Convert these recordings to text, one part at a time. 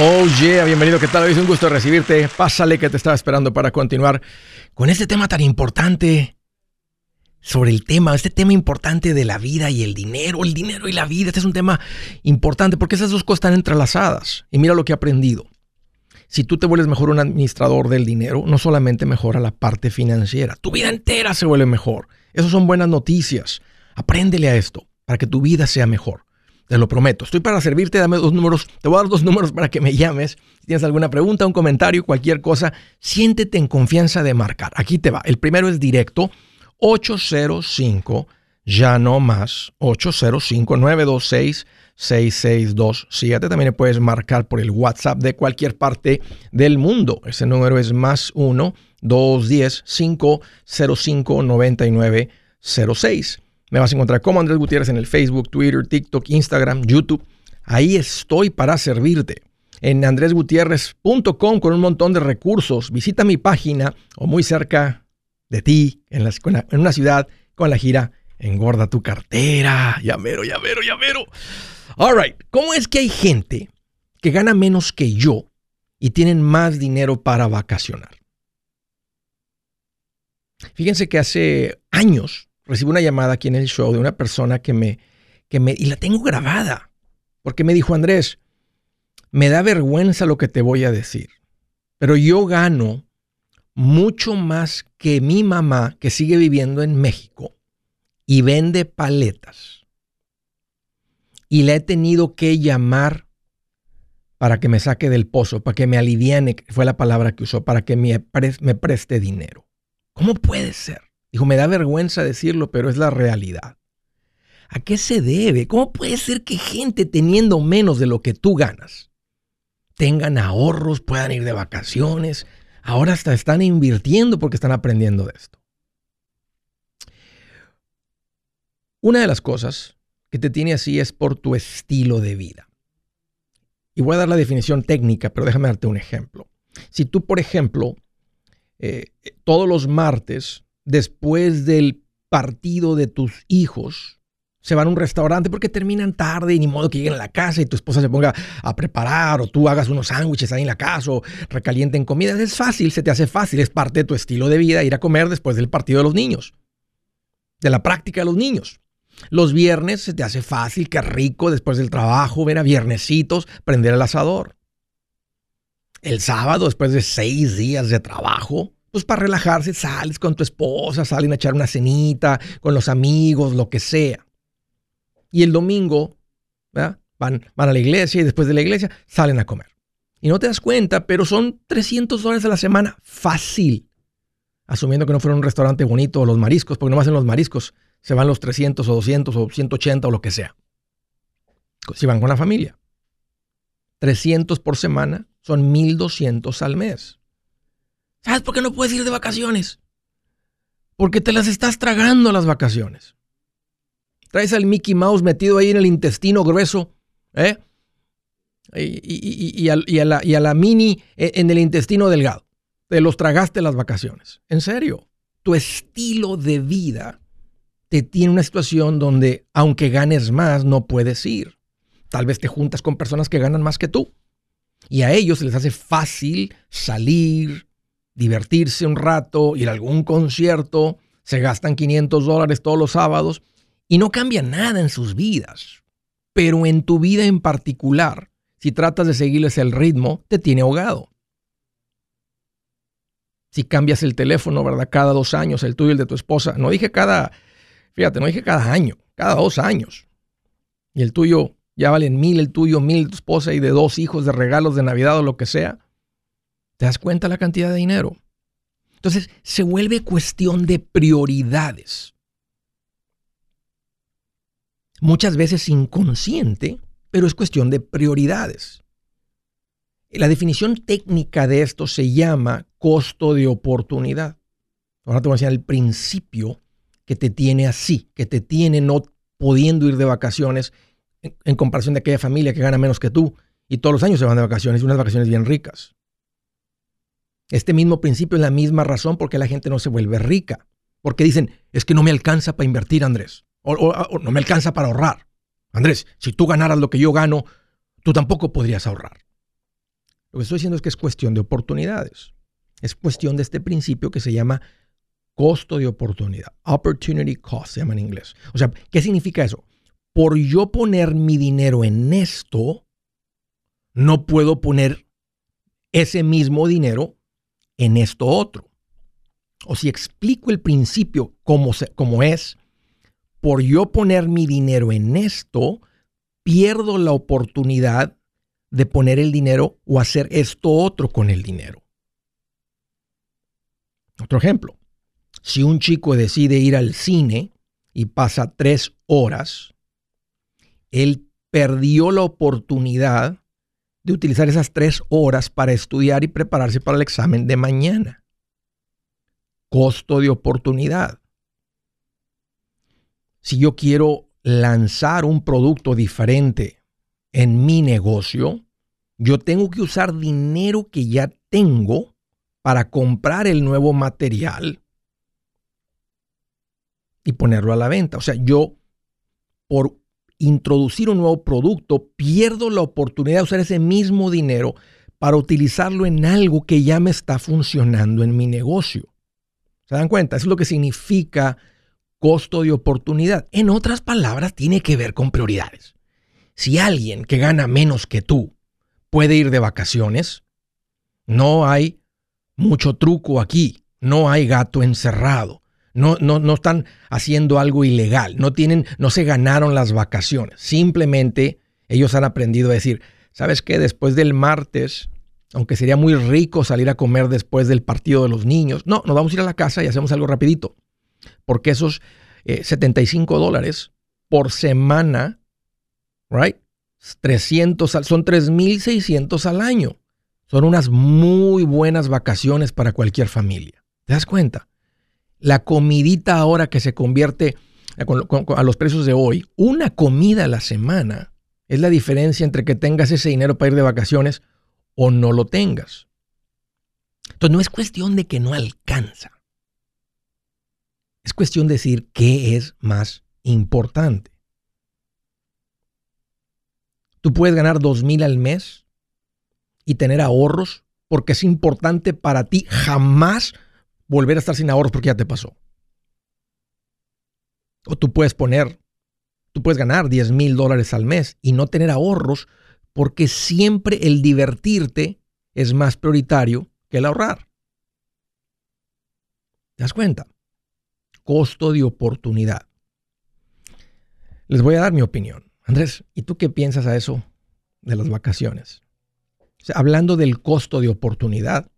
Oh yeah, bienvenido, ¿qué tal? Hoy es un gusto recibirte. Pásale que te estaba esperando para continuar con este tema tan importante sobre el tema, este tema importante de la vida y el dinero, el dinero y la vida. Este es un tema importante porque esas dos cosas están entrelazadas. Y mira lo que he aprendido. Si tú te vuelves mejor un administrador del dinero, no solamente mejora la parte financiera, tu vida entera se vuelve mejor. Esas son buenas noticias. Apréndele a esto para que tu vida sea mejor. Te lo prometo. Estoy para servirte. Dame dos números. Te voy a dar dos números para que me llames. Si tienes alguna pregunta, un comentario, cualquier cosa, siéntete en confianza de marcar. Aquí te va. El primero es directo. 805, ya no más. 805-926-6627. También puedes marcar por el WhatsApp de cualquier parte del mundo. Ese número es más 1-210-505-9906. Me vas a encontrar como Andrés Gutiérrez en el Facebook, Twitter, TikTok, Instagram, YouTube. Ahí estoy para servirte. En andresgutierrez.com con un montón de recursos. Visita mi página o muy cerca de ti, en, en una ciudad con la gira Engorda tu cartera. Llamero, llamero, llamero. All right. ¿Cómo es que hay gente que gana menos que yo y tienen más dinero para vacacionar? Fíjense que hace años recibo una llamada aquí en el show de una persona que me, que me, y la tengo grabada, porque me dijo, Andrés, me da vergüenza lo que te voy a decir, pero yo gano mucho más que mi mamá que sigue viviendo en México y vende paletas. Y le he tenido que llamar para que me saque del pozo, para que me aliviane, fue la palabra que usó, para que me, me preste dinero. ¿Cómo puede ser? Dijo, me da vergüenza decirlo, pero es la realidad. ¿A qué se debe? ¿Cómo puede ser que gente teniendo menos de lo que tú ganas tengan ahorros, puedan ir de vacaciones? Ahora hasta están invirtiendo porque están aprendiendo de esto. Una de las cosas que te tiene así es por tu estilo de vida. Y voy a dar la definición técnica, pero déjame darte un ejemplo. Si tú, por ejemplo, eh, todos los martes después del partido de tus hijos, se van a un restaurante porque terminan tarde y ni modo que lleguen a la casa y tu esposa se ponga a preparar o tú hagas unos sándwiches ahí en la casa o recalienten comida. Es fácil, se te hace fácil, es parte de tu estilo de vida ir a comer después del partido de los niños, de la práctica de los niños. Los viernes se te hace fácil, qué rico después del trabajo, ver a viernesitos, prender el asador. El sábado, después de seis días de trabajo, pues para relajarse, sales con tu esposa, salen a echar una cenita con los amigos, lo que sea. Y el domingo van, van a la iglesia y después de la iglesia salen a comer. Y no te das cuenta, pero son 300 dólares a la semana, fácil. Asumiendo que no fuera un restaurante bonito o los mariscos, porque no más en los mariscos se van los 300 o 200 o 180 o lo que sea. Si van con la familia. 300 por semana son 1200 al mes. ¿Sabes por qué no puedes ir de vacaciones? Porque te las estás tragando las vacaciones. Traes al Mickey Mouse metido ahí en el intestino grueso, ¿eh? Y, a, la, y a la Mini e, en el intestino delgado. Te los tragaste las vacaciones. En serio, tu estilo de vida te tiene una situación donde, aunque ganes más, no puedes ir. Tal vez te juntas con personas que ganan más que tú. Y a ellos se les hace fácil salir, divertirse un rato, ir a algún concierto, se gastan 500 dólares todos los sábados y no cambia nada en sus vidas. Pero en tu vida en particular, si tratas de seguirles el ritmo, te tiene ahogado. Si cambias el teléfono, ¿verdad? Cada dos años, el tuyo y el de tu esposa. No dije cada, fíjate, no dije cada año, cada dos años. Y el tuyo ya valen mil, el tuyo mil, tu esposa y de dos hijos de regalos de Navidad o lo que sea. ¿Te das cuenta la cantidad de dinero? Entonces se vuelve cuestión de prioridades. Muchas veces inconsciente, pero es cuestión de prioridades. La definición técnica de esto se llama costo de oportunidad. Ahora te voy a enseñar el principio que te tiene así, que te tiene no pudiendo ir de vacaciones en, en comparación de aquella familia que gana menos que tú y todos los años se van de vacaciones y unas vacaciones bien ricas. Este mismo principio es la misma razón por qué la gente no se vuelve rica. Porque dicen, es que no me alcanza para invertir, Andrés. O, no me alcanza para ahorrar. Andrés, si tú ganaras lo que yo gano, tú tampoco podrías ahorrar. Lo que estoy diciendo es que es cuestión de oportunidades. Es cuestión de este principio que se llama costo de oportunidad. Opportunity cost se llama en inglés. O sea, ¿qué significa eso? Por yo poner mi dinero en esto, no puedo poner ese mismo dinero en esto otro. O si explico el principio como, como es, por yo poner mi dinero en esto, pierdo la oportunidad de poner el dinero o hacer esto otro con el dinero. Otro ejemplo, si un chico decide ir al cine y pasa tres horas, él perdió la oportunidad de utilizar esas tres horas para estudiar y prepararse para el examen de mañana. Costo de oportunidad. Si yo quiero lanzar un producto diferente en mi negocio, yo tengo que usar dinero que ya tengo para comprar el nuevo material y ponerlo a la venta. O sea, yo por introducir un nuevo producto pierdo la oportunidad de usar ese mismo dinero para utilizarlo en algo que ya me está funcionando en mi negocio. ¿Se dan cuenta? Eso es lo que significa costo de oportunidad. En otras palabras, tiene que ver con prioridades. Si alguien que gana menos que tú puede ir de vacaciones, no hay mucho truco aquí, no hay gato encerrado. No, no, no están haciendo algo ilegal, no tienen, no se ganaron las vacaciones. Simplemente ellos han aprendido a decir, ¿sabes qué? Después del martes, aunque sería muy rico salir a comer después del partido de los niños, no, nos vamos a ir a la casa y hacemos algo rapidito. Porque esos 75 eh, dólares por semana, right? 300, son 3.600 al año. Son unas muy buenas vacaciones para cualquier familia. ¿Te das cuenta? La comidita ahora que se convierte a los precios de hoy, una comida a la semana es la diferencia entre que tengas ese dinero para ir de vacaciones o no lo tengas. Entonces no es cuestión de que no alcanza. Es cuestión de decir qué es más importante. Tú puedes ganar dos mil al mes y tener ahorros porque es importante para ti jamás volver a estar sin ahorros porque ya te pasó. O tú puedes poner, tú puedes ganar 10 mil dólares al mes y no tener ahorros porque siempre el divertirte es más prioritario que el ahorrar. ¿Te das cuenta? Costo de oportunidad. Les voy a dar mi opinión. Andrés, ¿y tú qué piensas a eso de las vacaciones? hablando del costo de oportunidad,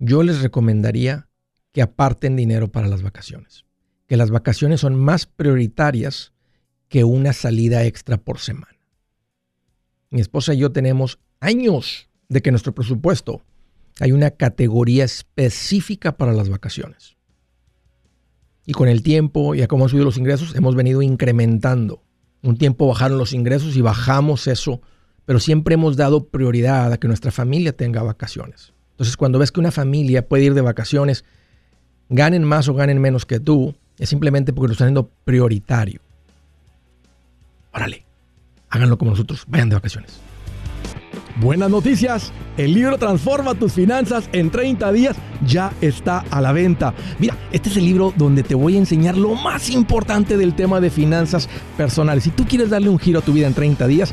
yo les recomendaría que aparten dinero para las vacaciones. Que las vacaciones son más prioritarias que una salida extra por semana. Mi esposa y yo tenemos años de que nuestro presupuesto hay una categoría específica para las vacaciones. Y con el tiempo y a cómo han subido los ingresos, hemos venido incrementando. Un tiempo bajaron los ingresos y bajamos eso, pero siempre hemos dado prioridad a que nuestra familia tenga vacaciones. Entonces, cuando ves que una familia puede ir de vacaciones, ganen más o ganen menos que tú, es simplemente porque lo están haciendo prioritario. Órale, háganlo como nosotros, vayan de vacaciones. Buenas noticias, el libro Transforma tus finanzas en 30 días ya está a la venta. Mira, este es el libro donde te voy a enseñar lo más importante del tema de finanzas personales. Si tú quieres darle un giro a tu vida en 30 días,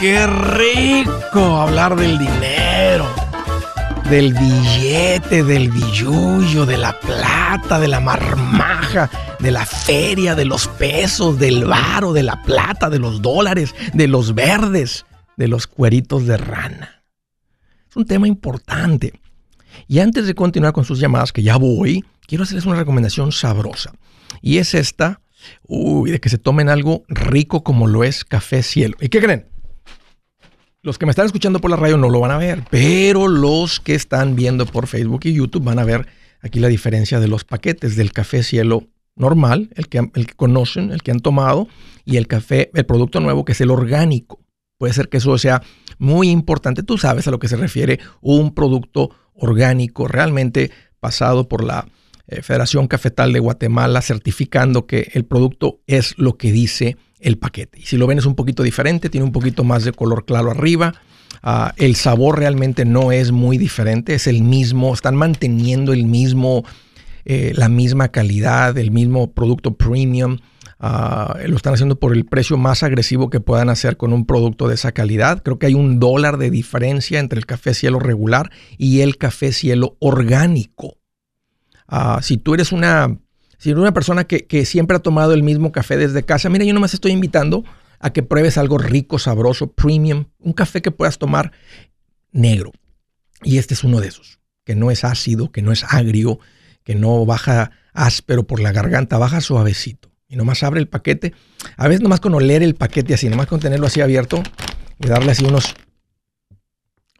Qué rico hablar del dinero, del billete, del billullo, de la plata, de la marmaja, de la feria, de los pesos, del varo, de la plata, de los dólares, de los verdes, de los cueritos de rana. Es un tema importante. Y antes de continuar con sus llamadas, que ya voy, quiero hacerles una recomendación sabrosa. Y es esta, uy, de que se tomen algo rico como lo es café cielo. ¿Y qué creen? Los que me están escuchando por la radio no lo van a ver, pero los que están viendo por Facebook y YouTube van a ver aquí la diferencia de los paquetes del café cielo normal, el que, el que conocen, el que han tomado, y el café, el producto nuevo que es el orgánico. Puede ser que eso sea muy importante. Tú sabes a lo que se refiere un producto orgánico realmente pasado por la eh, Federación Cafetal de Guatemala, certificando que el producto es lo que dice el paquete. Y si lo ven es un poquito diferente, tiene un poquito más de color claro arriba. Ah, el sabor realmente no es muy diferente, es el mismo, están manteniendo el mismo, eh, la misma calidad, el mismo producto premium. Ah, lo están haciendo por el precio más agresivo que puedan hacer con un producto de esa calidad. Creo que hay un dólar de diferencia entre el café cielo regular y el café cielo orgánico. Ah, si tú eres una si una persona que, siempre ha tomado el mismo café desde casa, mira, yo nomás estoy invitando a que pruebes algo rico, sabroso, premium, un café que puedas tomar negro. Y este es uno de esos, que no es ácido, que no es agrio, que no baja áspero por la garganta, baja suavecito. Y nomás abre el paquete. A veces nomás con oler el paquete así, nomás con tenerlo así abierto y darle así unos...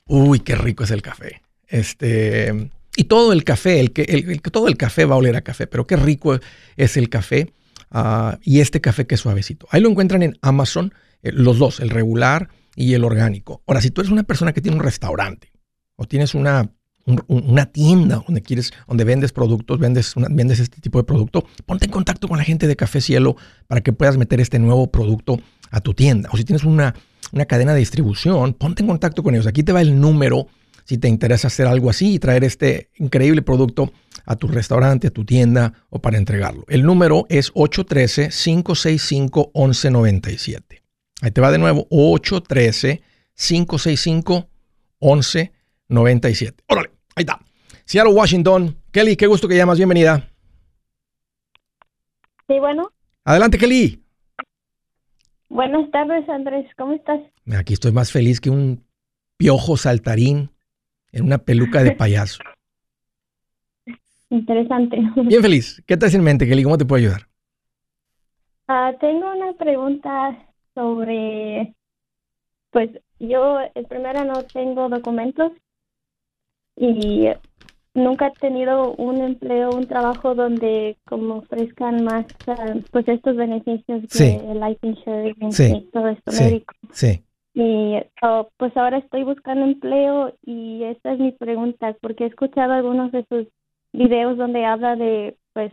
Uy, qué rico es el café. Este, y todo el café, el que, el, todo el café va a oler a café, pero qué rico es el café ah, y este café que es suavecito. Ahí lo encuentran en Amazon, eh, los dos, el regular y el orgánico. Ahora, si tú eres una persona que tiene un restaurante o tienes una, una tienda donde quieres, donde vendes productos, vendes, vendes este tipo de producto, ponte en contacto con la gente de Café Cielo para que puedas meter este nuevo producto a tu tienda. O si tienes una, una cadena de distribución, ponte en contacto con ellos. Aquí te va el número si te interesa hacer algo así y traer este increíble producto a tu restaurante, a tu tienda o para entregarlo. El número es 813-565-1197. Ahí te va de nuevo, 813-565-1197. Órale, ahí está. Seattle, Washington. Kelly, qué gusto que llamas, bienvenida. Sí, bueno. Adelante, Kelly. Buenas tardes, Andrés. ¿Cómo estás? Aquí estoy más feliz que un piojo saltarín en una peluca de payaso. Interesante. Bien feliz. ¿Qué hace en mente, Kelly? ¿Cómo te puedo ayudar? Ah, tengo una pregunta sobre, pues yo, el primero no tengo documentos y nunca he tenido un empleo, un trabajo donde como ofrezcan más, ah, pues estos beneficios de life insurance y todo esto médico. Sí. Y oh, pues ahora estoy buscando empleo y esa es mi pregunta, porque he escuchado algunos de sus videos donde habla de pues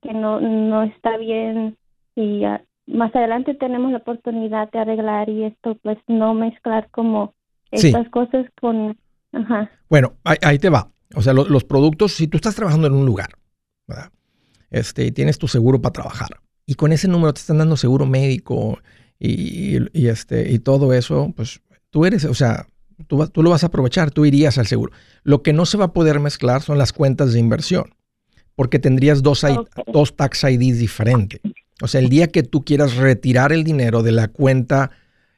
que no, no está bien y ah, más adelante tenemos la oportunidad de arreglar y esto pues no mezclar como estas cosas con... Ajá. Bueno, ahí, te va. O sea, los productos, si tú estás trabajando en un lugar, ¿verdad? Este, tienes tu seguro para trabajar y con ese número te están dando seguro médico, y, este, y todo eso, pues tú eres, o sea, Tú, tú, lo vas a aprovechar, tú irías al seguro. Lo que no se va a poder mezclar son las cuentas de inversión, porque tendrías dos, dos tax IDs diferentes. O sea, el día que tú quieras retirar el dinero de la cuenta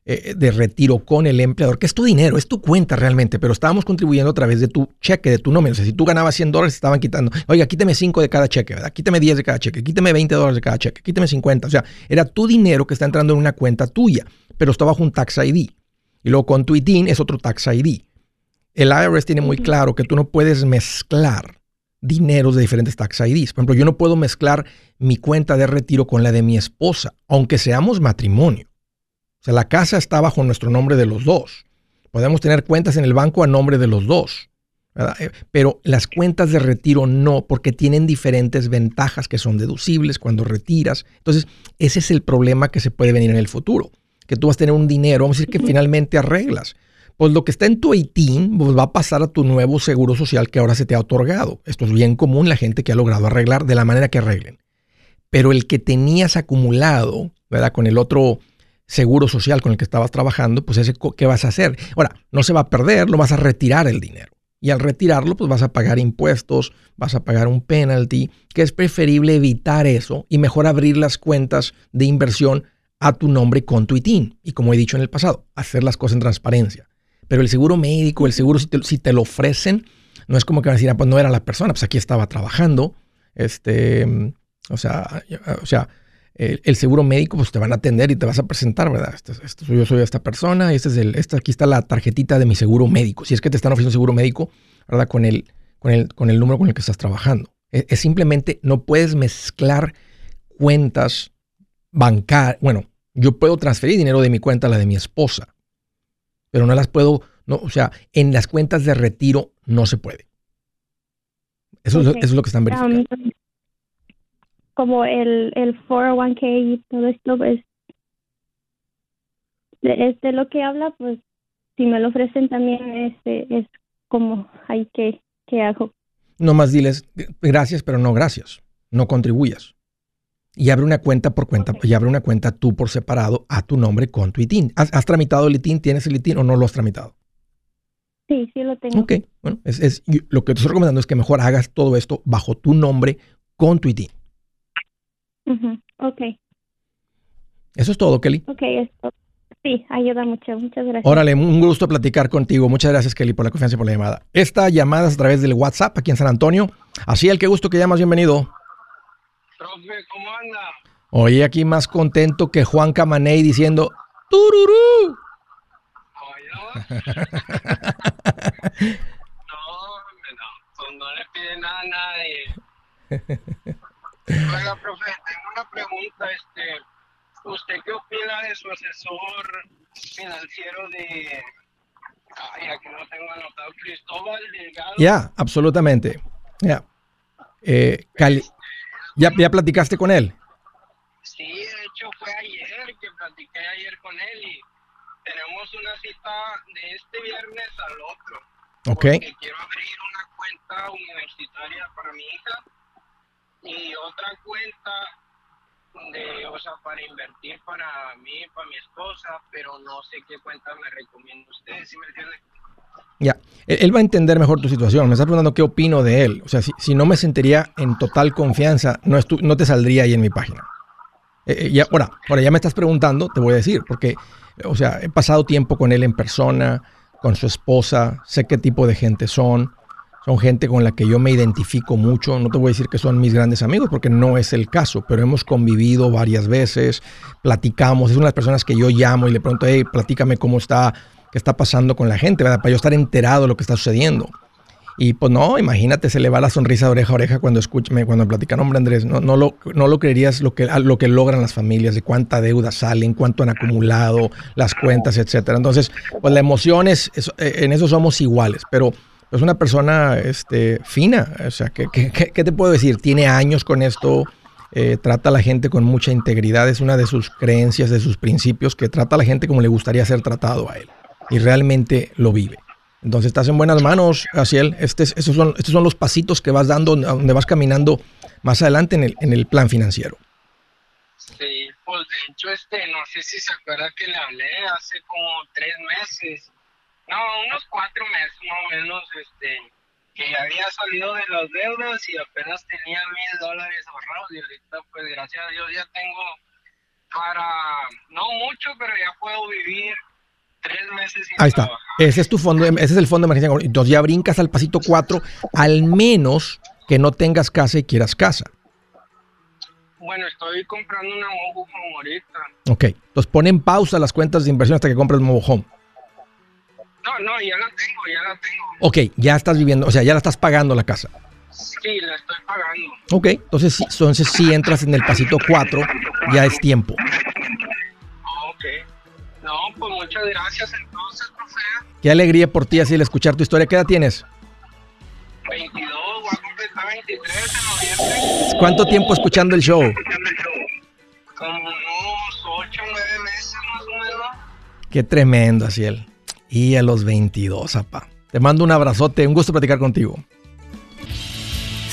eh, de retiro con el empleador, que es tu dinero, es tu cuenta realmente, pero estábamos contribuyendo a través de tu cheque, de tu nómina. O sea, si tú ganabas 100 dólares, estaban quitando, oiga, quíteme 5 de cada cheque, ¿verdad? quíteme 10 de cada cheque, quíteme 20 dólares de cada cheque, quíteme 50. O sea, era tu dinero que está entrando en una cuenta tuya, pero está bajo un tax ID. Y luego con tu ITIN es otro tax ID. El IRS tiene muy claro que tú no puedes mezclar dineros de diferentes tax IDs. Por ejemplo, yo no puedo mezclar mi cuenta de retiro con la de mi esposa, aunque seamos matrimonio. Sea, la casa está bajo nuestro nombre de los dos. Podemos tener cuentas en el banco a nombre de los dos. Eh, pero las cuentas de retiro no, porque tienen diferentes ventajas que son deducibles cuando retiras. Entonces, ese es el problema que se puede venir en el futuro. Que tú vas a tener un dinero, vamos a decir que finalmente arreglas pues lo que está en tu ITIN pues va a pasar a tu nuevo seguro social que ahora se te ha otorgado. Esto es bien común la gente que ha logrado arreglar de la manera que arreglen. Pero el que tenías acumulado, ¿verdad? Con el otro seguro social con el que estabas trabajando, pues ese, ¿qué vas a hacer? Ahora, no se va a perder, lo vas a retirar el dinero. Y al retirarlo, pues vas a pagar impuestos, vas a pagar un penalty, que es preferible evitar eso y mejor abrir las cuentas de inversión a tu nombre con tu ITIN. Y como he dicho en el pasado, hacer las cosas en transparencia. Pero el seguro médico, el seguro, si te, lo ofrecen, no es como que van a decir, ah, pues no era la persona, pues aquí estaba trabajando. Este, o sea, o sea, el, seguro médico, pues te van a atender y te vas a presentar, ¿verdad? Este, este yo soy esta persona, este es el, este, aquí está la tarjetita de mi seguro médico. Si es que te están ofreciendo seguro médico, ¿verdad? Con el, con el, con el número con el que estás trabajando. Es, es simplemente, no puedes mezclar cuentas bancarias. Bueno, yo puedo transferir dinero de mi cuenta a la de mi esposa pero no las puedo, no, o sea, en las cuentas de retiro no se puede. Eso, es, lo que están verificando. Um, como el, el 401k y todo esto, pues, de, de lo que habla, pues, si me lo ofrecen también, este, es como, hay que, ¿qué hago? No más diles, gracias, pero no gracias. No contribuyas y abre una cuenta por cuenta, y abre una cuenta tú por separado a tu nombre con tu ITIN. ¿Has, tramitado el ITIN? ¿Tienes el ITIN o no lo has tramitado? Sí, sí lo tengo. Ok, bueno, es, lo que te estoy recomendando es que mejor hagas todo esto bajo tu nombre con tu ITIN. Ok. Eso es todo, Kelly. Ok, esto. Sí, ayuda mucho. Muchas gracias. Órale, un gusto platicar contigo. Muchas gracias, Kelly, por la confianza y por la llamada. Esta llamada es a través del WhatsApp aquí en San Antonio. Así, el que gusto que llamas, bienvenido. ¿cómo anda? Oye, aquí más contento que Juan Camaney diciendo ¡Tururú! no, no, pues no le pide nada a nadie. Oiga, profe, tengo una pregunta, este, ¿usted qué opina de su asesor financiero de, ay, aquí no tengo anotado, Cristóbal Ya, absolutamente, ya. Eh, Cali ¿Ya, ¿Ya platicaste con él? Sí, de hecho fue ayer que platiqué ayer con él y tenemos una cita de este viernes al otro. Ok. Porque quiero abrir una cuenta universitaria para mi hija y otra cuenta de, o sea, para invertir para mí, para mi esposa, pero no sé qué cuenta me recomienda usted, ¿sí me entiende? Ya, él, va a entender mejor tu situación. Me está preguntando qué opino de él. O sea, si, no me sentiría en total confianza, no, no te saldría ahí en mi página. Eh, eh, ya, ahora, ahora, ya me estás preguntando, te voy a decir, porque, o sea, he pasado tiempo con él en persona, con su esposa, sé qué tipo de gente son. Son gente con la que yo me identifico mucho. No te voy a decir que son mis grandes amigos porque no es el caso, pero hemos convivido varias veces, platicamos. Es una de las personas que yo llamo y le pregunto, hey, platícame cómo está qué está pasando con la gente, ¿verdad? Para yo estar enterado de lo que está sucediendo. Y pues no, imagínate, se le va la sonrisa de oreja a oreja cuando escúchame, cuando platican, hombre Andrés, no, no, lo, no lo creerías lo que, lo que logran las familias, de cuánta deuda salen, cuánto han acumulado, las cuentas, etcétera. Entonces, pues la emoción es, eh, en eso somos iguales, pero es una persona este, fina, o sea, ¿qué, qué, te puedo decir? Tiene años con esto, eh, trata a la gente con mucha integridad, es una de sus creencias, de sus principios, que trata a la gente como le gustaría ser tratado a él y realmente lo vive. Entonces estás en buenas manos, Asiel. Este, estos, son, estos son los pasitos que vas dando, donde vas caminando más adelante en el, en el plan financiero. Sí, pues de hecho, este, no sé si se acuerda que le hablé hace como tres meses No, unos cuatro meses más o menos, este, que había salido de las deudas y apenas tenía mil dólares ahorrados y ahorita pues gracias a Dios ya tengo para, no mucho, pero ya puedo vivir tres meses sin Ahí está. trabajar. Ese es tu fondo, de- ese es el fondo de emergencia. Entonces ya brincas al pasito 4, al menos que no tengas casa y quieras casa. Bueno, estoy comprando una mobile home ahorita. Ok. Entonces pon en pausa las cuentas de inversión hasta que compres mobile home. No, no, ya la tengo, ya la tengo. Ok, ya estás viviendo, o sea, ya la estás pagando la casa. Sí, la estoy pagando. Ok, entonces, sí- entonces si entras en el pasito 4, ya es tiempo. Pues muchas gracias entonces, profe. Qué alegría por ti así el escuchar tu historia. ¿Qué edad tienes? 22, voy a completar 23 en noviembre. ¿Cuánto tiempo escuchando el show? Como unos 8 o 9 meses más o menos. Qué tremendo, Asiel. Y a los 22, apá. Te mando un abrazote, un gusto platicar contigo.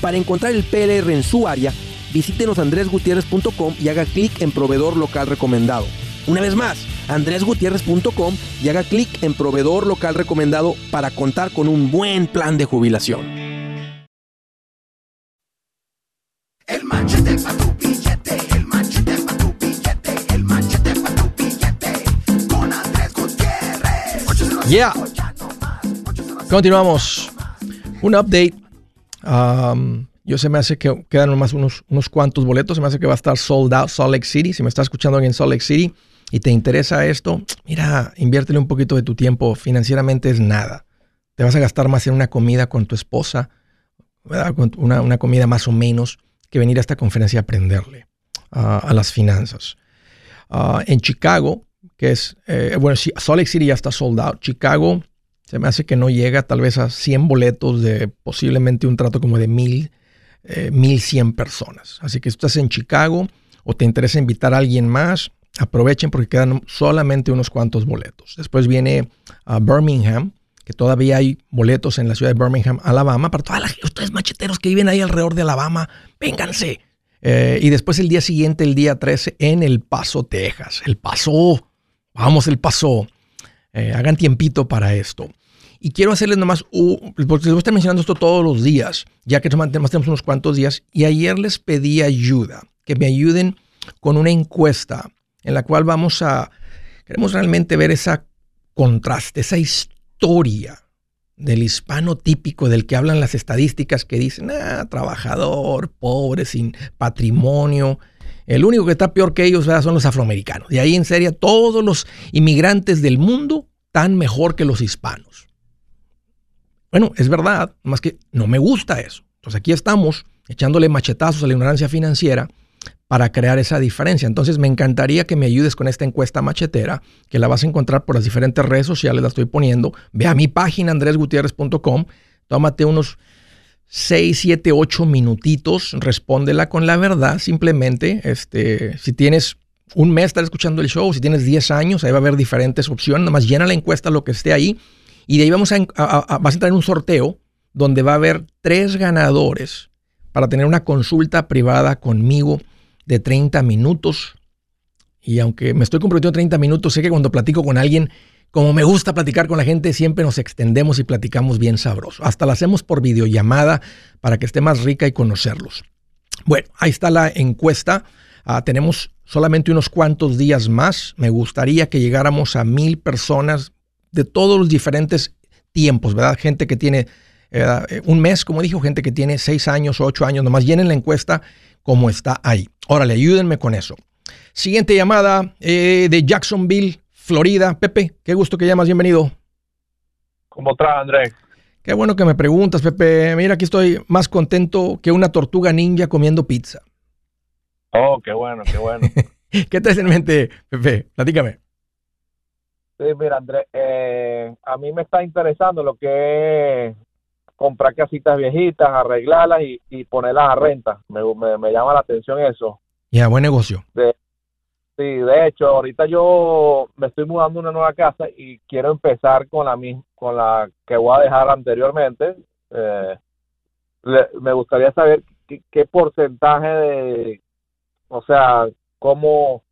Para encontrar el PLR en su área, visítenos andresgutierrez.com y haga clic en proveedor local recomendado. Una vez más, andresgutierrez.com y haga clic en proveedor local recomendado para contar con un buen plan de jubilación. El machete para tu billete, el machete para tu billete, el machete para tu billete. Con Andrés Gutiérrez. Yeah. Continuamos. Un update. Yo se me hace que quedan nomás unos, unos cuantos boletos. Se me hace que va a estar sold out Salt Lake City. Si me está escuchando alguien en Salt Lake City y te interesa esto, mira, inviértele un poquito de tu tiempo. Financieramente es nada. Te vas a gastar más en una comida con tu esposa, una, una comida más o menos, que venir a esta conferencia a aprenderle ah, a las finanzas. Ah, en Chicago, que es, eh, bueno, Salt Lake City ya está sold out. Chicago se me hace que no llega tal vez a 100 boletos de posiblemente un trato como de mil, eh, 1100 personas. Así que si estás en Chicago o te interesa invitar a alguien más, aprovechen porque quedan solamente unos cuantos boletos. Después viene a Birmingham, que todavía hay boletos en la ciudad de Birmingham, Alabama, para todos ustedes macheteros que viven ahí alrededor de Alabama, vénganse. Eh, y después el día siguiente, el día 13, en El Paso, Texas. El Paso, vamos, El Paso. Eh, hagan tiempito para esto. Y quiero hacerles nomás, porque les voy a estar mencionando esto todos los días, ya que nomás tenemos unos cuantos días. Y ayer les pedí ayuda, que me ayuden con una encuesta en la cual vamos a, queremos realmente ver esa contraste, esa historia del hispano típico del que hablan las estadísticas que dicen, ah, trabajador, pobre, sin patrimonio. El único que está peor que ellos son los afroamericanos. De ahí en serio, todos los inmigrantes del mundo están mejor que los hispanos. Bueno, es verdad, más que no me gusta eso. Entonces aquí estamos echándole machetazos a la ignorancia financiera para crear esa diferencia. Entonces me encantaría que me ayudes con esta encuesta machetera, que la vas a encontrar por las diferentes redes sociales, la estoy poniendo. Ve a mi página andresgutierrez.com, tómate unos 6, 7, 8 minutitos, respóndela con la verdad, simplemente, este, si tienes un mes estar escuchando el show, si tienes 10 años, ahí va a haber diferentes opciones, nomás llena la encuesta lo que esté ahí y de ahí vamos a, a- a- vas a entrar en un sorteo donde va a haber tres ganadores para tener una consulta privada conmigo de 30 minutos. Y aunque me estoy comprometiendo 30 minutos, sé que cuando platico con alguien, como me gusta platicar con la gente, siempre nos extendemos y platicamos bien sabroso. Hasta la hacemos por videollamada para que esté más rica y conocerlos. Bueno, ahí está la encuesta. Ah, tenemos solamente unos cuantos días más. Me gustaría que llegáramos a mil personas de todos los diferentes tiempos, ¿verdad? Gente que tiene eh, un mes, como dijo, gente que tiene seis años o ocho años. Nomás llenen la encuesta como está ahí. Órale, ayúdenme con eso. Siguiente llamada eh, de Jacksonville, Florida. Pepe, qué gusto que llamas, bienvenido. ¿Cómo estás, Andrés? Qué bueno que me preguntas, Pepe. Mira, aquí estoy más contento que una tortuga ninja comiendo pizza. Oh, qué bueno, qué bueno. ¿Qué traes en mente, Pepe? Platícame. Sí, mira, Andrés, eh, a mí me está interesando lo que es comprar casitas viejitas, arreglarlas y, y ponerlas a renta. Me, me, me llama la atención eso. Ya, buen negocio. Sí, de hecho, ahorita yo me estoy mudando a una nueva casa y quiero empezar con la mis- con la que voy a dejar anteriormente. Eh, le- me gustaría saber qué, qué porcentaje de, o sea, cómo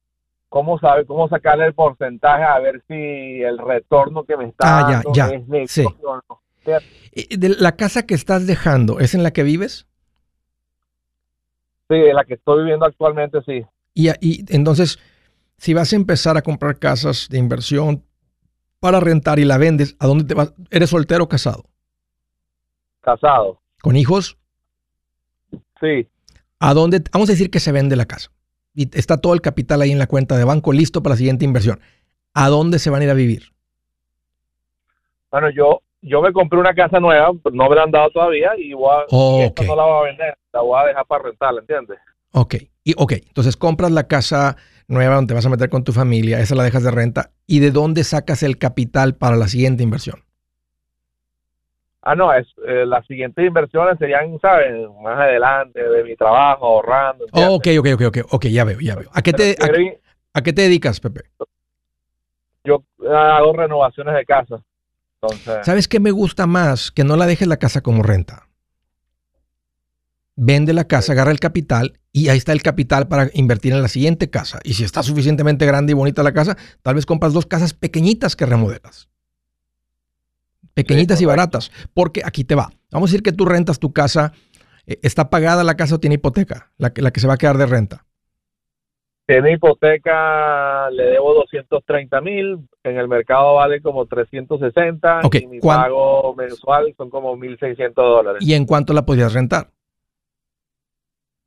cómo sabe cómo sacarle el porcentaje a ver si el retorno que me está Ah, dando ya, es sí. o no. De ¿La casa que estás dejando es en la que vives? Sí, en la que estoy viviendo actualmente sí. Y, y entonces, si vas a empezar a comprar casas de inversión para rentar y la vendes, ¿a dónde te vas? ¿Eres soltero o casado? Casado. ¿Con hijos? Sí. ¿A dónde? Vamos a decir que se vende la casa. Y está todo el capital ahí en la cuenta de banco listo para la siguiente inversión. ¿A dónde se van a ir a vivir? Bueno, yo yo me compré una casa nueva, pero no me la han dado todavía y, voy a, Oh, y no la voy a vender, la voy a dejar para rentarla, ¿entiendes? Ok. Y, ok, entonces compras la casa nueva donde te vas a meter con tu familia, esa la dejas de renta. ¿Y de dónde sacas el capital para la siguiente inversión? Ah, no, es eh, las siguientes inversiones serían, ¿sabes? Más adelante, de mi trabajo, ahorrando. Oh, ok, ok, ok, ok, ok, ya veo, ya veo. ¿A qué te, Pero a, quiero ir- a qué te dedicas, Pepe? yo hago renovaciones de casa. Entonces, ¿Sabes qué me gusta más? Que no la dejes la casa como renta. Vende la casa, agarra el capital y ahí está el capital para invertir en la siguiente casa. Y si está suficientemente grande y bonita la casa, tal vez compras dos casas pequeñitas que remodelas. Pequeñitas y baratas. Porque aquí te va. Vamos a decir que tú rentas tu casa. eh, ¿Está pagada la casa o tiene hipoteca? La que, la que se va a quedar de renta. tiene hipoteca, le debo 230 mil, en el mercado vale como 360 Ok, y mi ¿cuán- pago mensual son como 1.600 dólares. ¿Y en cuánto la podrías rentar?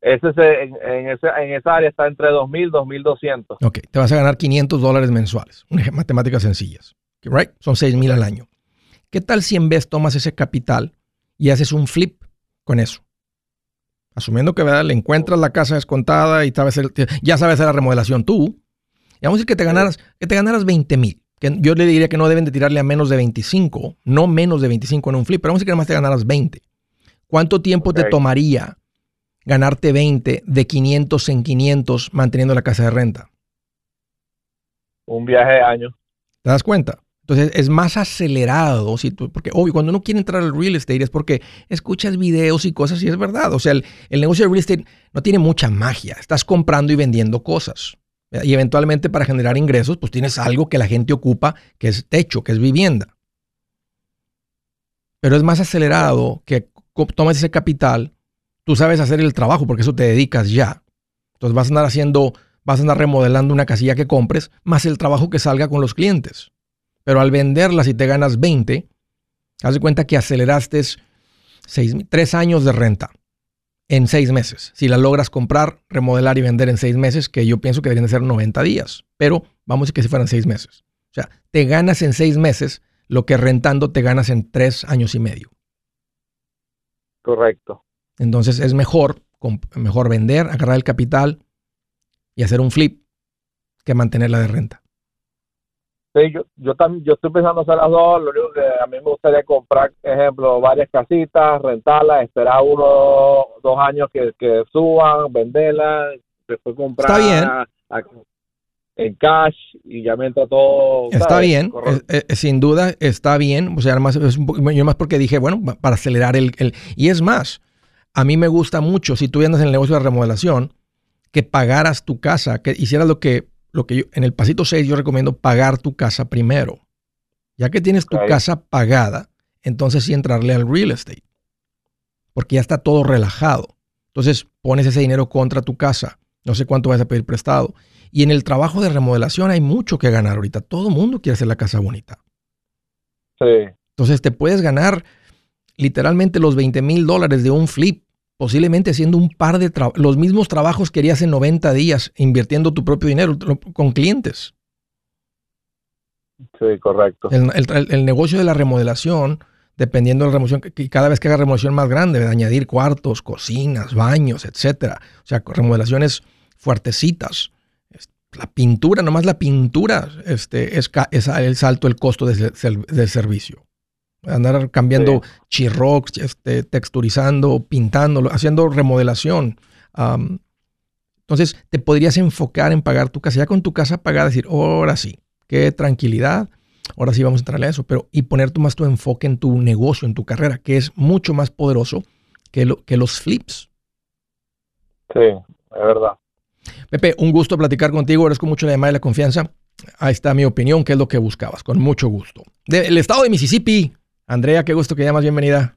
Ese se- en, en ese, en esa área está entre 2.000 y 2.200. Ok, te vas a ganar 500 dólares mensuales. Matemáticas sencillas. Right? Son 6 mil al año. ¿Qué tal si en vez tomas ese capital y haces un flip con eso? Asumiendo que ¿verdad? le encuentras la casa descontada y sabes hacer- ya sabes hacer la remodelación tú. Y vamos a decir que te ganaras, que te ganaras 20 mil. Que yo le diría que no deben de tirarle a menos de 25, no menos de 25 en un flip, pero vamos a decir que más te ganaras 20. ¿Cuánto tiempo te tomaría ganarte 20 de 500 en 500 manteniendo la casa de renta? Un viaje de año. ¿Te das cuenta? Entonces es más acelerado, porque obvio, cuando uno quiere entrar al real estate es porque escuchas videos y cosas y es verdad. O sea, el, el negocio de real estate no tiene mucha magia. Estás comprando y vendiendo cosas. Y eventualmente para generar ingresos, pues tienes algo que la gente ocupa, que es techo, que es vivienda. Pero es más acelerado que tomes ese capital, tú sabes hacer el trabajo porque eso te dedicas ya. Entonces vas a andar haciendo, vas a andar remodelando una casilla que compres, más el trabajo que salga con los clientes. Pero al venderla, si te ganas 20, haz de cuenta que aceleraste seis, tres años de renta en seis meses. Si la logras comprar, remodelar y vender en seis meses, que yo pienso que deberían de ser 90 días, pero vamos a decir que si fueran seis meses. O sea, te ganas en seis meses lo que rentando te ganas en tres años y medio. Correcto. Entonces es mejor, mejor vender, agarrar el capital y hacer un flip que mantenerla de renta. Sí, yo, yo también, yo estoy pensando hacer las dos. Lo único que a mí me gustaría comprar, ejemplo, varias casitas, rentarlas, esperar uno, dos años que, que suban, venderlas, después comprar Está bien. a- en cash y ya me entra todo. Está ¿sabes? bien, sin duda está bien. O sea, además es un poco- yo más porque dije, bueno, pa- para acelerar el, el- Y es más, a mí me gusta mucho, si tú andas en el negocio de remodelación, que pagaras tu casa, que hicieras lo que, lo que yo, en el pasito 6 yo recomiendo pagar tu casa primero. Ya que tienes tu casa pagada, entonces sí entrarle al real estate. Porque ya está todo relajado. Entonces pones ese dinero contra tu casa. No sé cuánto vas a pedir prestado. Y en el trabajo de remodelación hay mucho que ganar ahorita. Todo el mundo quiere hacer la casa bonita. Sí, Entonces te puedes ganar literalmente los 20 mil dólares de un flip, posiblemente haciendo un par de trabajos, los mismos trabajos que harías en 90 días, invirtiendo tu propio dinero con clientes. sí, correcto. El, el- el negocio de la remodelación dependiendo de la remodelación, que- cada vez que haga remodelación más grande, de añadir cuartos, cocinas, baños, etcétera. O sea, remodelaciones fuertecitas. La pintura, nomás la pintura, este, es, el salto el costo del servicio. Andar cambiando chirrox, este, texturizando, pintándolo, haciendo remodelación. Entonces, te podrías enfocar en pagar tu casa. Ya con tu casa pagada, decir, ahora sí, qué tranquilidad, ahora sí vamos a entrarle a eso. Pero, y poner tú más tu enfoque en tu negocio, en tu carrera, que es mucho más poderoso que, lo- que los flips. Sí, es verdad. Pepe, un gusto platicar contigo. Agradezco mucho la llamada y la confianza. Ahí está mi opinión, que es lo que buscabas. Con mucho gusto. Del estado de Mississippi. Andrea, qué gusto que llamas. Bienvenida.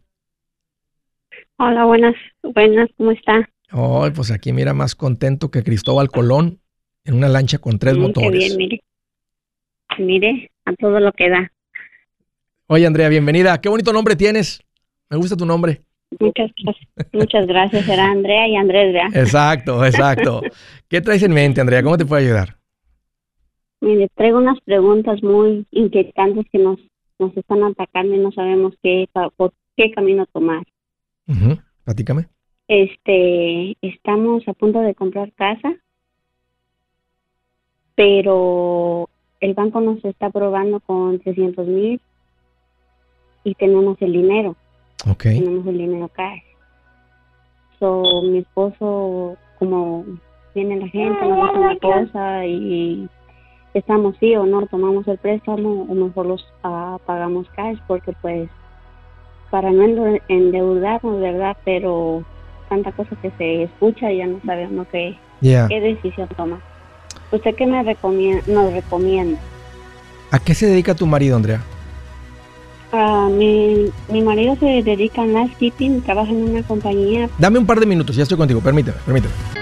Hola, buenas, buenas, ¿cómo está? Ay, pues aquí mira más contento que Cristóbal Colón en una lancha con tres Qué motores. bien, mire. Mire, a todo lo que da. Oye, Andrea, bienvenida. Qué bonito nombre tienes. Me gusta tu nombre. Muchas gracias. Muchas gracias. Era Andrea y Andrés, ¿verdad? Exacto, exacto. ¿Qué traes en mente, Andrea? ¿Cómo te puedo ayudar? Mire, traigo unas preguntas muy inquietantes que nos, nos están atacando y no sabemos qué, por qué camino tomar. Ujú, Platícame. Este, estamos a punto de comprar casa, pero el banco nos está aprobando con 300 mil y tenemos el dinero. Ok. tenemos el dinero cash. So, mi esposo, como viene la gente, nos dice una cosa y estamos sí o no, tomamos el préstamo o mejor los ah, pagamos cash porque pues para no ende- endeudarnos, ¿verdad? Pero tanta cosa que se escucha y ya no sabemos qué, Ya. qué decisión tomar. ¿Usted qué me recomienda, nos recomienda? ¿A qué se dedica tu marido, Andrea? Ah, mi, mi marido se dedica a landscaping, trabaja en una compañía Dame un par de minutos, ya estoy contigo. Permíteme, permíteme.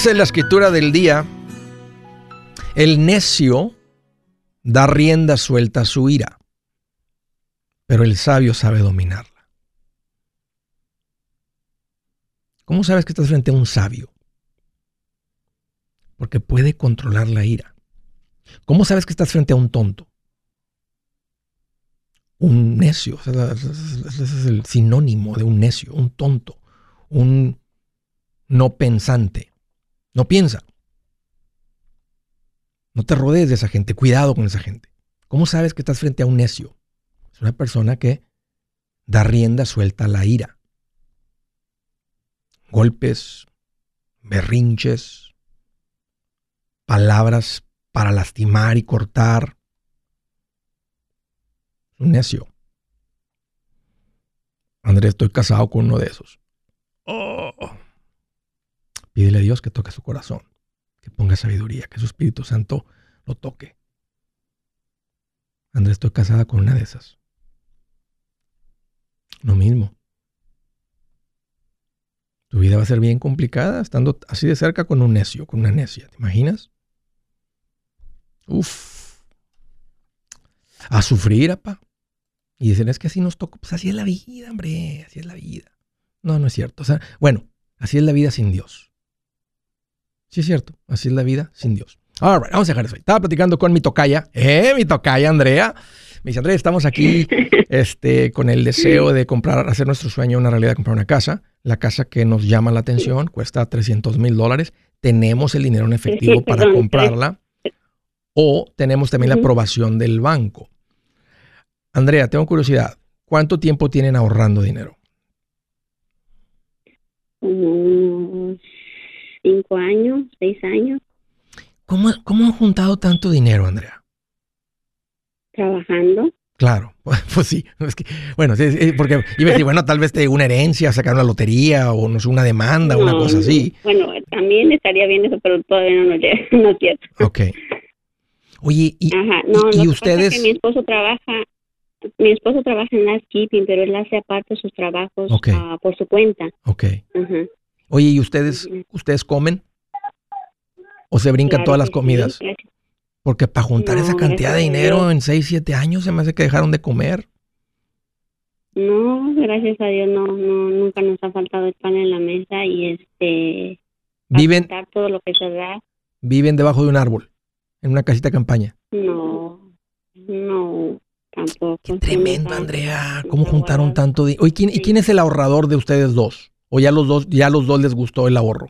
Dice la escritura del día, el necio da rienda suelta a su ira, pero el sabio sabe dominarla. ¿Cómo sabes que estás frente a un sabio? Porque puede controlar la ira. ¿Cómo sabes que estás frente a un tonto? Un necio, ese es el sinónimo de un necio, un tonto, un no pensante. No piensa. No te rodees de esa gente. Cuidado con esa gente. ¿Cómo sabes que estás frente a un necio? Es una persona que da rienda suelta a la ira. Golpes, berrinches, palabras para lastimar y cortar. Es un necio. Andrés, estoy casado con uno de esos. Oh. Pídele a Dios que toque su corazón, que ponga sabiduría, que su Espíritu Santo lo toque. Andrés, estoy casada con una de esas. Lo mismo. Tu vida va a ser bien complicada estando así de cerca con un necio, con una necia. ¿Te imaginas? Uf. A sufrir, apa. Y dicen, es que así nos toca. Pues así es la vida, hombre. Así es la vida. No, no es cierto. O sea, bueno, así es la vida sin Dios. Sí, es cierto. Así es la vida sin Dios. All right, vamos a dejar eso ahí. Estaba platicando con mi tocaya, eh, mi tocaya Andrea. Me dice, Andrés, estamos aquí este, con el deseo de comprar, hacer nuestro sueño una realidad, comprar una casa. La casa que nos llama la atención cuesta 300 mil dólares. Tenemos el dinero en efectivo para comprarla o tenemos también la aprobación del banco. Andrea, tengo curiosidad. ¿Cuánto tiempo tienen ahorrando dinero? Cinco años, seis años, ¿Cómo, cómo han juntado tanto dinero, Andrea? trabajando. Claro, pues sí. Es que, bueno, sí, sí, porque iba a decir, bueno, tal vez te una herencia, sacar una lotería o no sé, una demanda, una cosa así. Bueno, también estaría bien eso, pero todavía no nos llega, no es cierto. Ok. Oye, y, Ajá, no, y- es ustedes- que mi esposo trabaja, mi esposo trabaja en landscaping, pero él hace aparte sus trabajos ah, por su cuenta. ok. Ajá. Oye, ¿y ustedes, ustedes comen? ¿O se brincan Claro todas las sí, comidas? Porque para juntar No, esa cantidad de dinero en 6, 7 años se me hace que dejaron de comer. No, gracias a Dios, no, no, nunca nos ha faltado el pan en la mesa y este, Viven, todo lo que se da. viven debajo de un árbol, en una casita de campaña. No, no, tampoco. Qué tremendo, Andrea. ¿Cómo juntaron tanto dinero? Oye, ¿quién, ¿y quién es el ahorrador de ustedes dos? ¿O ya los dos, ya los dos les gustó el ahorro?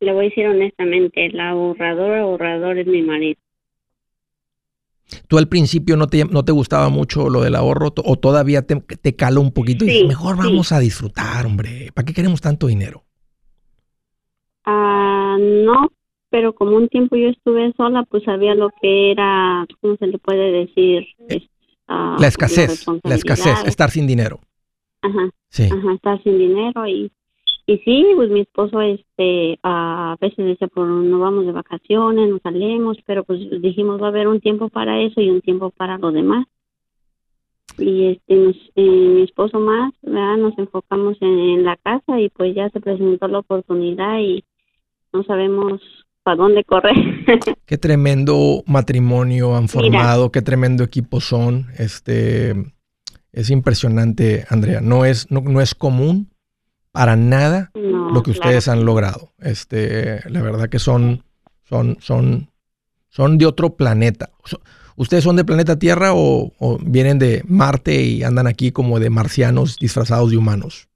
Le voy a decir honestamente, el ahorrador, ahorrador es mi marido. ¿Tú al principio no te, no te gustaba mucho lo del ahorro o todavía te, te cala un poquito y dices, mejor sí. vamos a disfrutar, hombre? ¿Para qué queremos tanto dinero? Ah, no, pero como un tiempo yo estuve sola, pues sabía lo que era, ¿cómo se le puede decir? Es, ah, La escasez, la escasez, estar sin dinero. Ajá, Sí. ajá, estar sin dinero y y sí, pues mi esposo este a veces dice, pues no vamos de vacaciones, no salimos, pero pues dijimos va a haber un tiempo para eso y un tiempo para lo demás. Y este nos, eh, mi esposo más, ¿verdad? Nos enfocamos en, en la casa y pues ya se presentó la oportunidad y no sabemos para dónde correr. Qué tremendo matrimonio han formado, qué tremendo equipo son. Este es impresionante, Andrea. No es, no, no es común para nada No, lo que claro. ustedes han logrado. Este, la verdad que son, son, son, son de otro planeta. ¿Ustedes son de planeta Tierra o, o vienen de Marte y andan aquí como de marcianos disfrazados de humanos?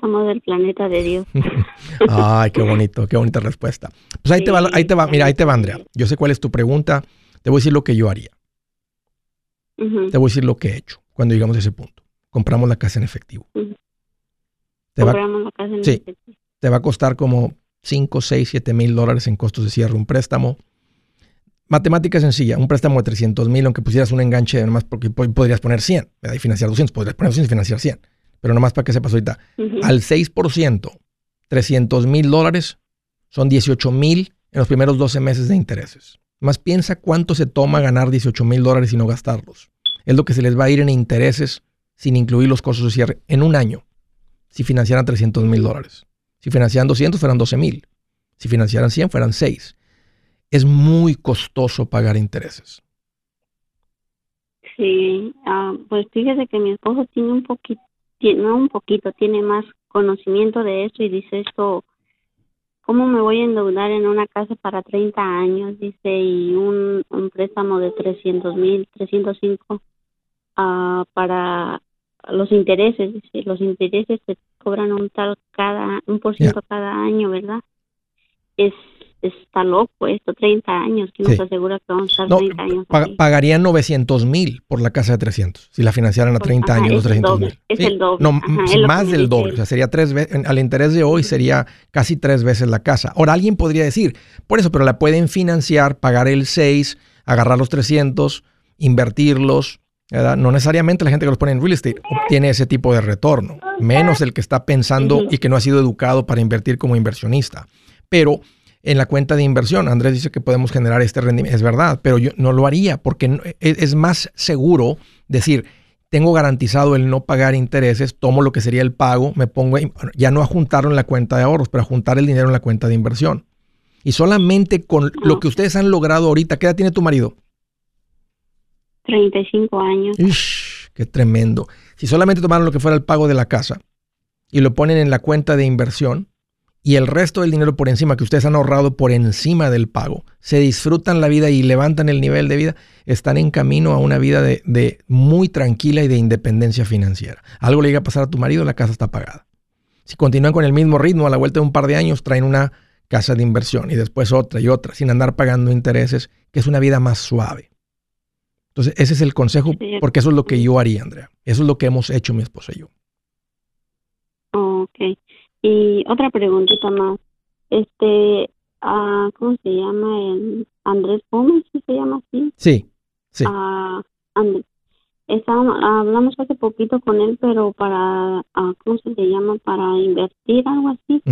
Somos del planeta de Dios. Ay, qué bonito, qué bonita respuesta. Pues ahí te va, ahí te va, mira, ahí te va, Andrea. Yo sé cuál es tu pregunta. Te voy a decir lo que yo haría. Ujú. Te voy a decir lo que he hecho cuando llegamos a ese punto. Compramos la casa en efectivo. Ujú. Te va, Compramos la casa en Sí. efectivo. te va a costar como 5, 6, 7 mil dólares en costos de cierre un préstamo. Matemática sencilla, un préstamo de 300 mil, aunque pusieras un enganche, nomás porque po- podrías poner 100 ¿verdad? y financiar 200, podrías poner 200 y financiar 100. Pero nomás para que sepas ahorita, Ujú. al 6%, 300 mil dólares son 18 mil en los primeros 12 meses de intereses. Más piensa cuánto se toma ganar 18 mil dólares y no gastarlos. Es lo que se les va a ir en intereses sin incluir los costos de cierre en un año. Si financiaran 300 mil dólares. Si financiaran 200 fueran 12 mil. Si financiaran 100 fueran 6. Es muy costoso pagar intereses. Sí, ah, pues fíjese que mi esposo tiene un poquito, no un poquito, tiene más conocimiento de esto y dice esto, ¿cómo me voy a endeudar en una casa para 30 años? Dice, y un, un préstamo de 300 mil, 305 ah, para los intereses, dice, los intereses se cobran un tal cada, un por ciento cada año, ¿verdad? Es, está loco esto, 30 años, que nos asegura que vamos a estar No, 30 años pa- así. pagarían 900 mil por la casa de 300 si la financiaran a Pues, 30 ajá, años los es el 300 doble, mil. es el doble, No, ajá, más del doble. O sea, sería tres veces, al interés de hoy sería casi tres veces la casa. Ahora, alguien podría decir, por eso, pero la pueden financiar, pagar el 6, agarrar los 300, invertirlos. ¿verdad? No necesariamente la gente que los pone en real estate obtiene ese tipo de retorno, menos el que está pensando y que no ha sido educado para invertir como inversionista. Pero en la cuenta de inversión, Andrés dice que podemos generar este rendimiento, es verdad, pero yo no lo haría porque no- es, más seguro decir, tengo garantizado el no pagar intereses, tomo lo que sería el pago, me pongo ya no a juntarlo en la cuenta de ahorros, pero a juntar el dinero en la cuenta de inversión. Y solamente con lo que ustedes han logrado ahorita, ¿qué edad tiene tu marido? 35 años. Ish, qué tremendo. Si solamente tomaron lo que fuera el pago de la casa y lo ponen en la cuenta de inversión y el resto del dinero por encima que ustedes han ahorrado por encima del pago, se disfrutan la vida y levantan el nivel de vida, están en camino a una vida de, de muy tranquila y de independencia financiera. Algo le llega a pasar a tu marido, la casa está pagada. Si continúan con el mismo ritmo, a la vuelta de un par de años traen una casa de inversión y después otra y otra, sin andar pagando intereses, que es una vida más suave. Entonces, ese es el consejo, porque eso es lo que yo haría, Andrea. Eso es lo que hemos hecho mi esposa y yo. Ok. Y otra preguntita más. Este, ah, ¿cómo se llama? El Andrés Gómez, ¿sí se llama así? Sí, sí. Ah, Andrés. Estábamos, hablamos hace poquito con él, pero para, ah, ¿cómo se le llama? Para invertir, algo así.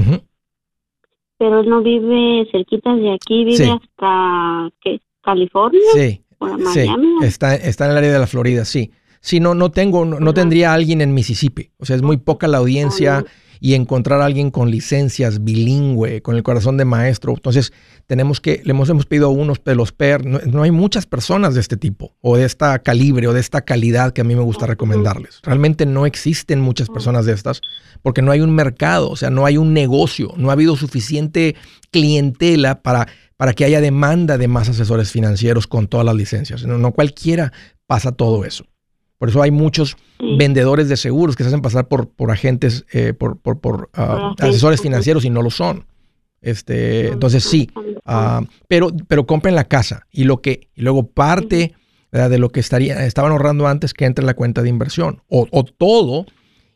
Pero él no vive cerquita de aquí, vive Sí. hasta, ¿qué? ¿California? Sí, ¿O sí. Miami? Está, está en el área de la Florida, sí. Sí, no, no tengo, no, no tendría alguien en Mississippi. O sea, es muy poca la audiencia y encontrar a alguien con licencias, bilingüe, con el corazón de maestro. Entonces, tenemos que, le hemos, hemos pedido a unos de los PER. No, no hay muchas personas de este tipo, o de esta calibre, o de esta calidad que a mí me gusta recomendarles. Realmente no existen muchas personas de estas, porque no hay un mercado, o sea, no hay un negocio, no ha habido suficiente clientela para, para que haya demanda de más asesores financieros con todas las licencias. No, no cualquiera pasa todo eso. Por eso hay muchos vendedores de seguros que se hacen pasar por, por agentes, eh, por, por, por, ah, agentes, asesores financieros y no lo son. Este, entonces sí, ah, pero, pero compren la casa y lo que, y luego parte ¿verdad? de lo que estaría, estaban ahorrando antes que entre en la cuenta de inversión. O, o todo,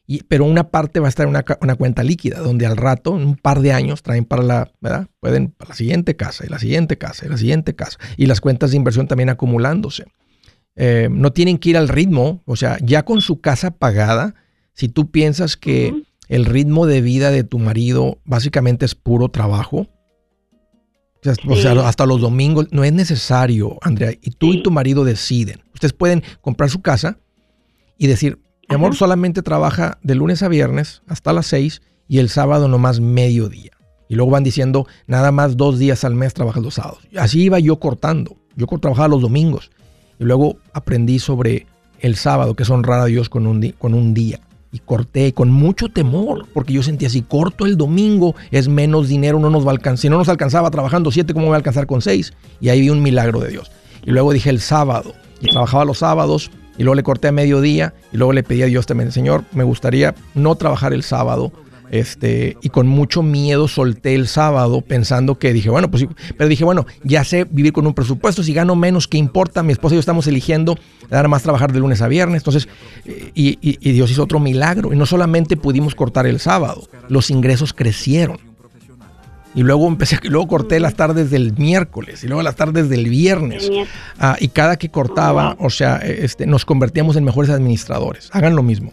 y, pero una parte va a estar en una, una cuenta líquida, donde al rato, en un par de años, traen para la, ¿verdad? Pueden para la siguiente casa, y la siguiente casa, y la siguiente casa. Y las cuentas de inversión también acumulándose. Eh, no tienen que ir al ritmo, o sea, ya con su casa pagada, si tú piensas que el ritmo de vida de tu marido básicamente es puro trabajo, o sea, o sea, Sí. hasta los domingos, no es necesario, Andrea, y tú y tu marido deciden. Ustedes pueden comprar su casa y decir, mi amor, Ajá. solamente trabaja de lunes a viernes hasta las seis y el sábado nomás mediodía. Y luego van diciendo, nada más dos días al mes trabajas los sábados. Así iba yo cortando. Yo trabajaba los domingos. Y luego aprendí sobre el sábado, que es honrar a Dios con un, con un día. Y corté con mucho temor, porque yo sentía, si corto el domingo, es menos dinero, no nos va a alcanzar. Si no nos alcanzaba trabajando siete, ¿cómo me va a alcanzar con seis? Y ahí vi un milagro de Dios. Y luego dije el sábado, y trabajaba los sábados, y luego le corté a mediodía, y luego le pedí a Dios también, Señor, me gustaría no trabajar el sábado, este, y con mucho miedo solté el sábado pensando que dije, bueno, pues sí, pero dije, bueno, ya sé vivir con un presupuesto, si gano menos, ¿qué importa? Mi esposa y yo estamos eligiendo nada más trabajar de lunes a viernes, entonces, y, y- y Dios hizo otro milagro, y no solamente pudimos cortar el sábado, los ingresos crecieron. Y luego empecé, y luego corté las tardes del miércoles y luego las tardes del viernes. Ah, y cada que cortaba, o sea, este, nos convertíamos en mejores administradores. Hagan lo mismo.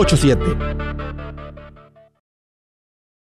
87